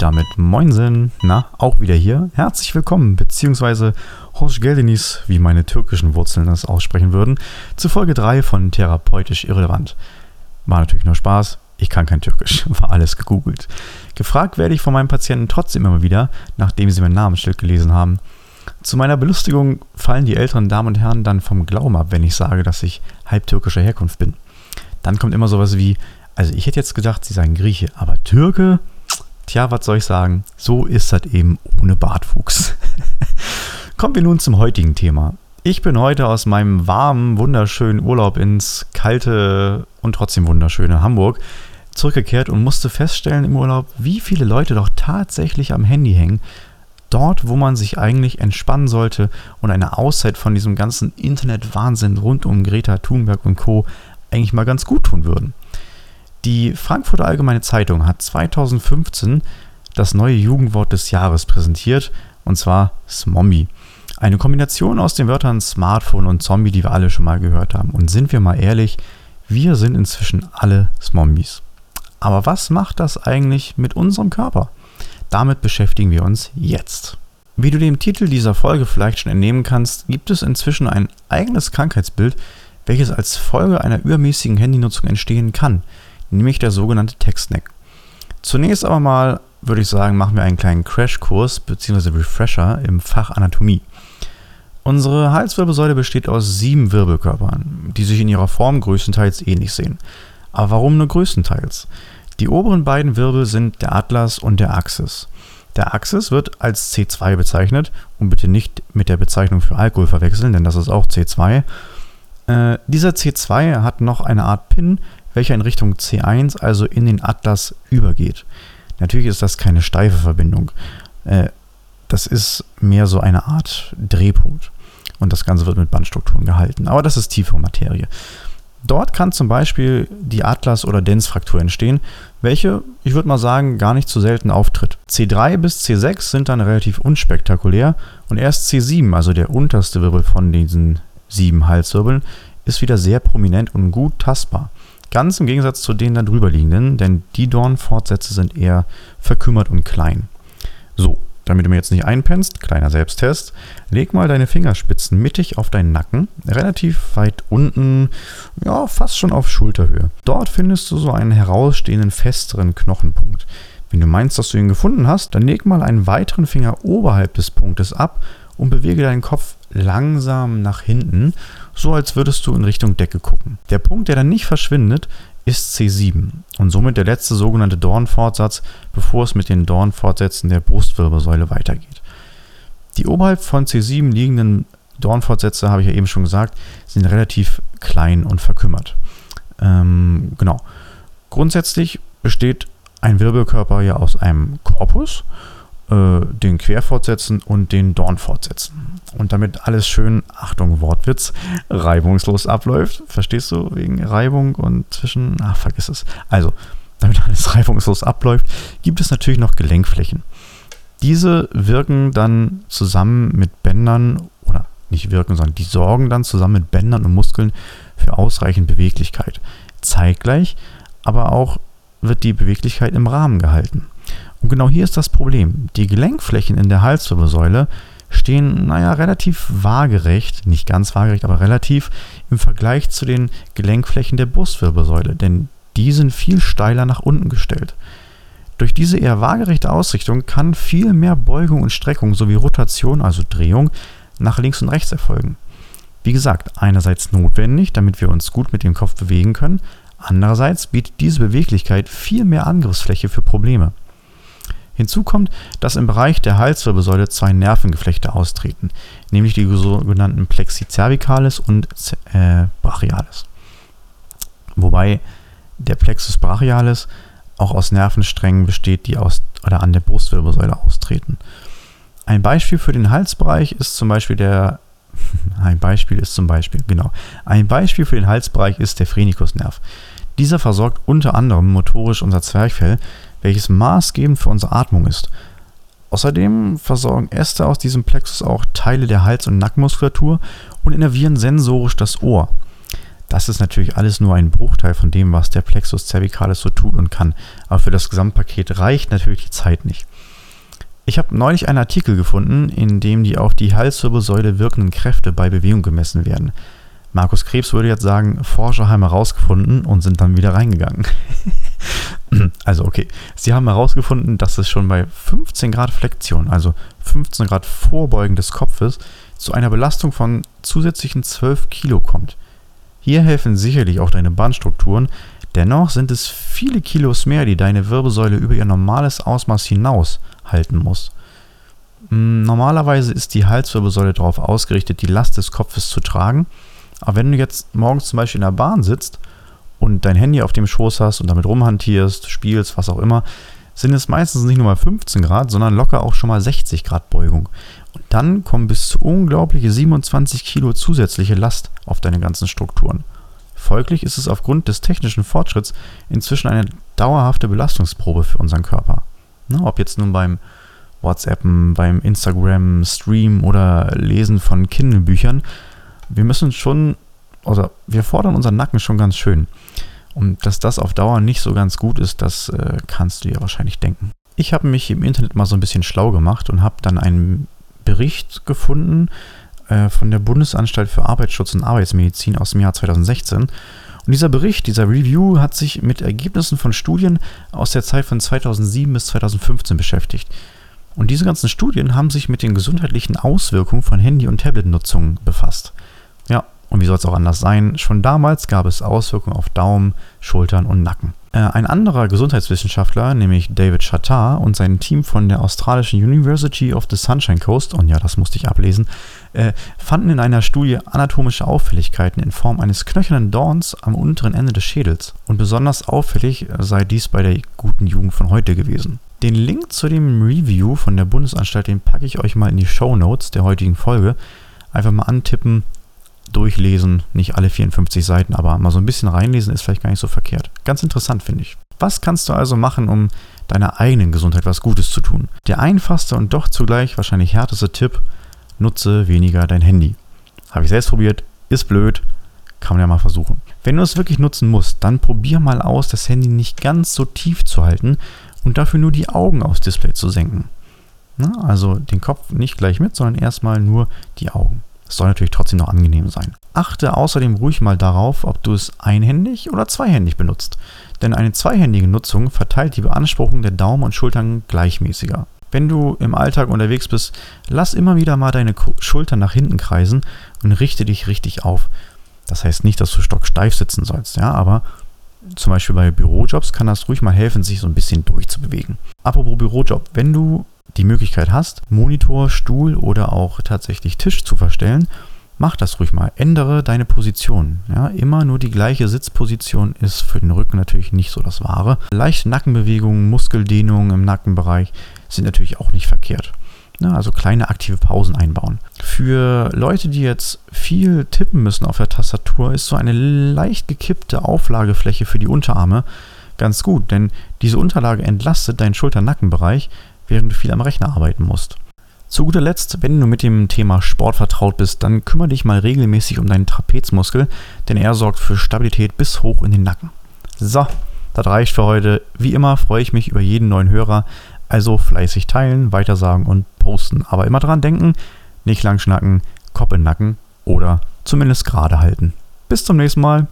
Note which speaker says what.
Speaker 1: Damit Moinsen, na, auch wieder hier. Herzlich willkommen, beziehungsweise Hoş Geldenis, wie meine türkischen Wurzeln das aussprechen würden, zu Folge 3 von Therapeutisch Irrelevant. War natürlich nur Spaß, ich kann kein Türkisch, war alles gegoogelt. Gefragt werde ich von meinen Patienten trotzdem immer wieder, nachdem sie mein Namensschild gelesen haben. Zu meiner Belustigung fallen die älteren Damen und Herren dann vom Glauben ab, wenn ich sage, dass ich halbtürkischer Herkunft bin. Dann kommt immer sowas wie, also ich hätte jetzt gedacht, sie seien Grieche, aber Türke? Tja, was soll ich sagen? So ist das eben ohne Bartwuchs. Kommen wir nun zum heutigen Thema. Ich bin heute aus meinem warmen, wunderschönen Urlaub ins kalte und trotzdem wunderschöne Hamburg zurückgekehrt und musste feststellen im Urlaub, wie viele Leute doch tatsächlich am Handy hängen. Dort, wo man sich eigentlich entspannen sollte und eine Auszeit von diesem ganzen Internet-Wahnsinn rund um Greta Thunberg und Co. eigentlich mal ganz gut tun würden. Die Frankfurter Allgemeine Zeitung hat 2015 das neue Jugendwort des Jahres präsentiert, und zwar Smombi. Eine Kombination aus den Wörtern Smartphone und Zombie, die wir alle schon mal gehört haben. Und sind wir mal ehrlich, wir sind inzwischen alle Smombis. Aber was macht das eigentlich mit unserem Körper? Damit beschäftigen wir uns jetzt. Wie du dem Titel dieser Folge vielleicht schon entnehmen kannst, gibt es inzwischen ein eigenes Krankheitsbild, welches als Folge einer übermäßigen Handynutzung entstehen kann nämlich der sogenannte Tech-Snack. Zunächst aber mal würde ich sagen, machen wir einen kleinen Crashkurs bzw. Refresher im Fach Anatomie. Unsere Halswirbelsäule besteht aus sieben Wirbelkörpern, die sich in ihrer Form größtenteils ähnlich sehen. Aber warum nur größtenteils? Die oberen beiden Wirbel sind der Atlas und der Axis. Der Axis wird als C2 bezeichnet und bitte nicht mit der Bezeichnung für Alkohol verwechseln, denn das ist auch C2. Äh, dieser C2 hat noch eine Art Pin, welcher in Richtung C1, also in den Atlas, übergeht. Natürlich ist das keine steife Verbindung. Äh, das ist mehr so eine Art Drehpunkt. Und das Ganze wird mit Bandstrukturen gehalten. Aber das ist tiefere Materie. Dort kann zum Beispiel die Atlas- oder Densfraktur entstehen, welche, ich würde mal sagen, gar nicht so selten auftritt. C3 bis C6 sind dann relativ unspektakulär und erst C7, also der unterste Wirbel von diesen sieben Halswirbeln, ist wieder sehr prominent und gut tastbar. Ganz im Gegensatz zu den da drüber liegenden, denn die Dornfortsätze sind eher verkümmert und klein. So, damit du mir jetzt nicht einpennst, kleiner Selbsttest, leg mal deine Fingerspitzen mittig auf deinen Nacken, relativ weit unten, ja, fast schon auf Schulterhöhe. Dort findest du so einen herausstehenden, festeren Knochenpunkt. Wenn du meinst, dass du ihn gefunden hast, dann leg mal einen weiteren Finger oberhalb des Punktes ab und bewege deinen Kopf langsam nach hinten, so als würdest du in Richtung Decke gucken. Der Punkt, der dann nicht verschwindet, ist C7 und somit der letzte sogenannte Dornfortsatz, bevor es mit den Dornfortsätzen der Brustwirbelsäule weitergeht. Die oberhalb von C7 liegenden Dornfortsätze, habe ich ja eben schon gesagt, sind relativ klein und verkümmert. Ähm, genau. Grundsätzlich besteht ein Wirbelkörper ja aus einem Korpus äh, den Querfortsätzen und den Dornfortsätzen. Und damit alles schön, Achtung, Wortwitz, reibungslos abläuft. Verstehst du? Wegen Reibung und zwischen, ach, vergiss es. Also, damit alles reibungslos abläuft, gibt es natürlich noch Gelenkflächen. Diese wirken dann zusammen mit Bändern, oder nicht wirken, sondern die sorgen dann zusammen mit Bändern und Muskeln für ausreichend Beweglichkeit. Zeitgleich aber auch wird die Beweglichkeit im Rahmen gehalten. Und genau hier ist das Problem. Die Gelenkflächen in der Halswirbelsäule stehen, naja, relativ waagerecht, nicht ganz waagerecht, aber relativ im Vergleich zu den Gelenkflächen der Brustwirbelsäule, denn die sind viel steiler nach unten gestellt. Durch diese eher waagerechte Ausrichtung kann viel mehr Beugung und Streckung sowie Rotation, also Drehung, nach links und rechts erfolgen. Wie gesagt, einerseits notwendig, damit wir uns gut mit dem Kopf bewegen können, andererseits bietet diese Beweglichkeit viel mehr Angriffsfläche für Probleme. Hinzu kommt, dass im Bereich der Halswirbelsäule zwei Nervengeflechte austreten, nämlich die sogenannten Plexi cervicalis und äh, brachialis. Wobei der Plexus brachialis auch aus Nervensträngen besteht, die aus oder an der Brustwirbelsäule austreten. Ein Beispiel für den Halsbereich ist zum Beispiel der ein Beispiel ist zum Beispiel, genau. Ein Beispiel für den Halsbereich ist der Phrenikusnerv. Dieser versorgt unter anderem motorisch unser Zwerchfell, welches maßgebend für unsere Atmung ist. Außerdem versorgen Äste aus diesem Plexus auch Teile der Hals- und Nackenmuskulatur und innervieren sensorisch das Ohr. Das ist natürlich alles nur ein Bruchteil von dem, was der Plexus cervicalis so tut und kann. Aber für das Gesamtpaket reicht natürlich die Zeit nicht. Ich habe neulich einen Artikel gefunden, in dem die auf die Halswirbelsäule wirkenden Kräfte bei Bewegung gemessen werden. Markus Krebs würde jetzt sagen, Forscher haben herausgefunden und sind dann wieder reingegangen. also okay, sie haben herausgefunden, dass es schon bei 15 Grad Flexion, also 15 Grad Vorbeugen des Kopfes, zu einer Belastung von zusätzlichen 12 Kilo kommt. Hier helfen sicherlich auch deine Bandstrukturen, dennoch sind es viele Kilos mehr, die deine Wirbelsäule über ihr normales Ausmaß hinaus halten muss. Hm, normalerweise ist die Halswirbelsäule darauf ausgerichtet, die Last des Kopfes zu tragen aber wenn du jetzt morgens zum Beispiel in der Bahn sitzt und dein Handy auf dem Schoß hast und damit rumhantierst, spielst, was auch immer, sind es meistens nicht nur mal 15 Grad, sondern locker auch schon mal 60 Grad Beugung. Und dann kommen bis zu unglaubliche 27 Kilo zusätzliche Last auf deine ganzen Strukturen. Folglich ist es aufgrund des technischen Fortschritts inzwischen eine dauerhafte Belastungsprobe für unseren Körper. Na, ob jetzt nun beim WhatsAppen, beim Instagram, Stream oder Lesen von Kindle-Büchern, wir müssen schon, oder wir fordern unseren Nacken schon ganz schön. Und dass das auf Dauer nicht so ganz gut ist, das äh, kannst du ja wahrscheinlich denken. Ich habe mich im Internet mal so ein bisschen schlau gemacht und habe dann einen Bericht gefunden äh, von der Bundesanstalt für Arbeitsschutz und Arbeitsmedizin aus dem Jahr 2016. Und dieser Bericht, dieser Review hat sich mit Ergebnissen von Studien aus der Zeit von 2007 bis 2015 beschäftigt. Und diese ganzen Studien haben sich mit den gesundheitlichen Auswirkungen von Handy- und Tablet-Nutzung befasst. Und wie soll es auch anders sein? Schon damals gab es Auswirkungen auf Daumen, Schultern und Nacken. Äh, ein anderer Gesundheitswissenschaftler, nämlich David Chattar und sein Team von der australischen University of the Sunshine Coast, und ja, das musste ich ablesen, äh, fanden in einer Studie anatomische Auffälligkeiten in Form eines knöchernen Dorns am unteren Ende des Schädels. Und besonders auffällig sei dies bei der guten Jugend von heute gewesen. Den Link zu dem Review von der Bundesanstalt, den packe ich euch mal in die Show Notes der heutigen Folge. Einfach mal antippen, durchlesen, nicht alle 54 Seiten, aber mal so ein bisschen reinlesen ist vielleicht gar nicht so verkehrt. Ganz interessant finde ich. Was kannst du also machen, um deiner eigenen Gesundheit was Gutes zu tun? Der einfachste und doch zugleich wahrscheinlich härteste Tipp, nutze weniger dein Handy. Habe ich selbst probiert, ist blöd, kann man ja mal versuchen. Wenn du es wirklich nutzen musst, dann probier mal aus, das Handy nicht ganz so tief zu halten und dafür nur die Augen aufs Display zu senken. Also den Kopf nicht gleich mit, sondern erstmal nur die Augen. Es soll natürlich trotzdem noch angenehm sein. Achte außerdem ruhig mal darauf, ob du es einhändig oder zweihändig benutzt. Denn eine zweihändige Nutzung verteilt die Beanspruchung der Daumen und Schultern gleichmäßiger. Wenn du im Alltag unterwegs bist, lass immer wieder mal deine Schultern nach hinten kreisen und richte dich richtig auf. Das heißt nicht, dass du stocksteif sitzen sollst, ja, aber zum Beispiel bei Bürojobs kann das ruhig mal helfen, sich so ein bisschen durchzubewegen. Apropos Bürojob, wenn du die Möglichkeit hast, Monitor, Stuhl oder auch tatsächlich Tisch zu verstellen, mach das ruhig mal. Ändere deine Position. Ja, immer nur die gleiche Sitzposition ist für den Rücken natürlich nicht so das Wahre. Leichte Nackenbewegungen, Muskeldehnungen im Nackenbereich sind natürlich auch nicht verkehrt. Ja, also kleine aktive Pausen einbauen. Für Leute, die jetzt viel tippen müssen auf der Tastatur, ist so eine leicht gekippte Auflagefläche für die Unterarme ganz gut, denn diese Unterlage entlastet deinen Schulter-Nackenbereich, während du viel am Rechner arbeiten musst. Zu guter Letzt, wenn du mit dem Thema Sport vertraut bist, dann kümmere dich mal regelmäßig um deinen Trapezmuskel, denn er sorgt für Stabilität bis hoch in den Nacken. So, das reicht für heute. Wie immer freue ich mich über jeden neuen Hörer, also fleißig teilen, weitersagen und posten. Aber immer dran denken, nicht lang schnacken, Kopf in Nacken oder zumindest gerade halten. Bis zum nächsten Mal.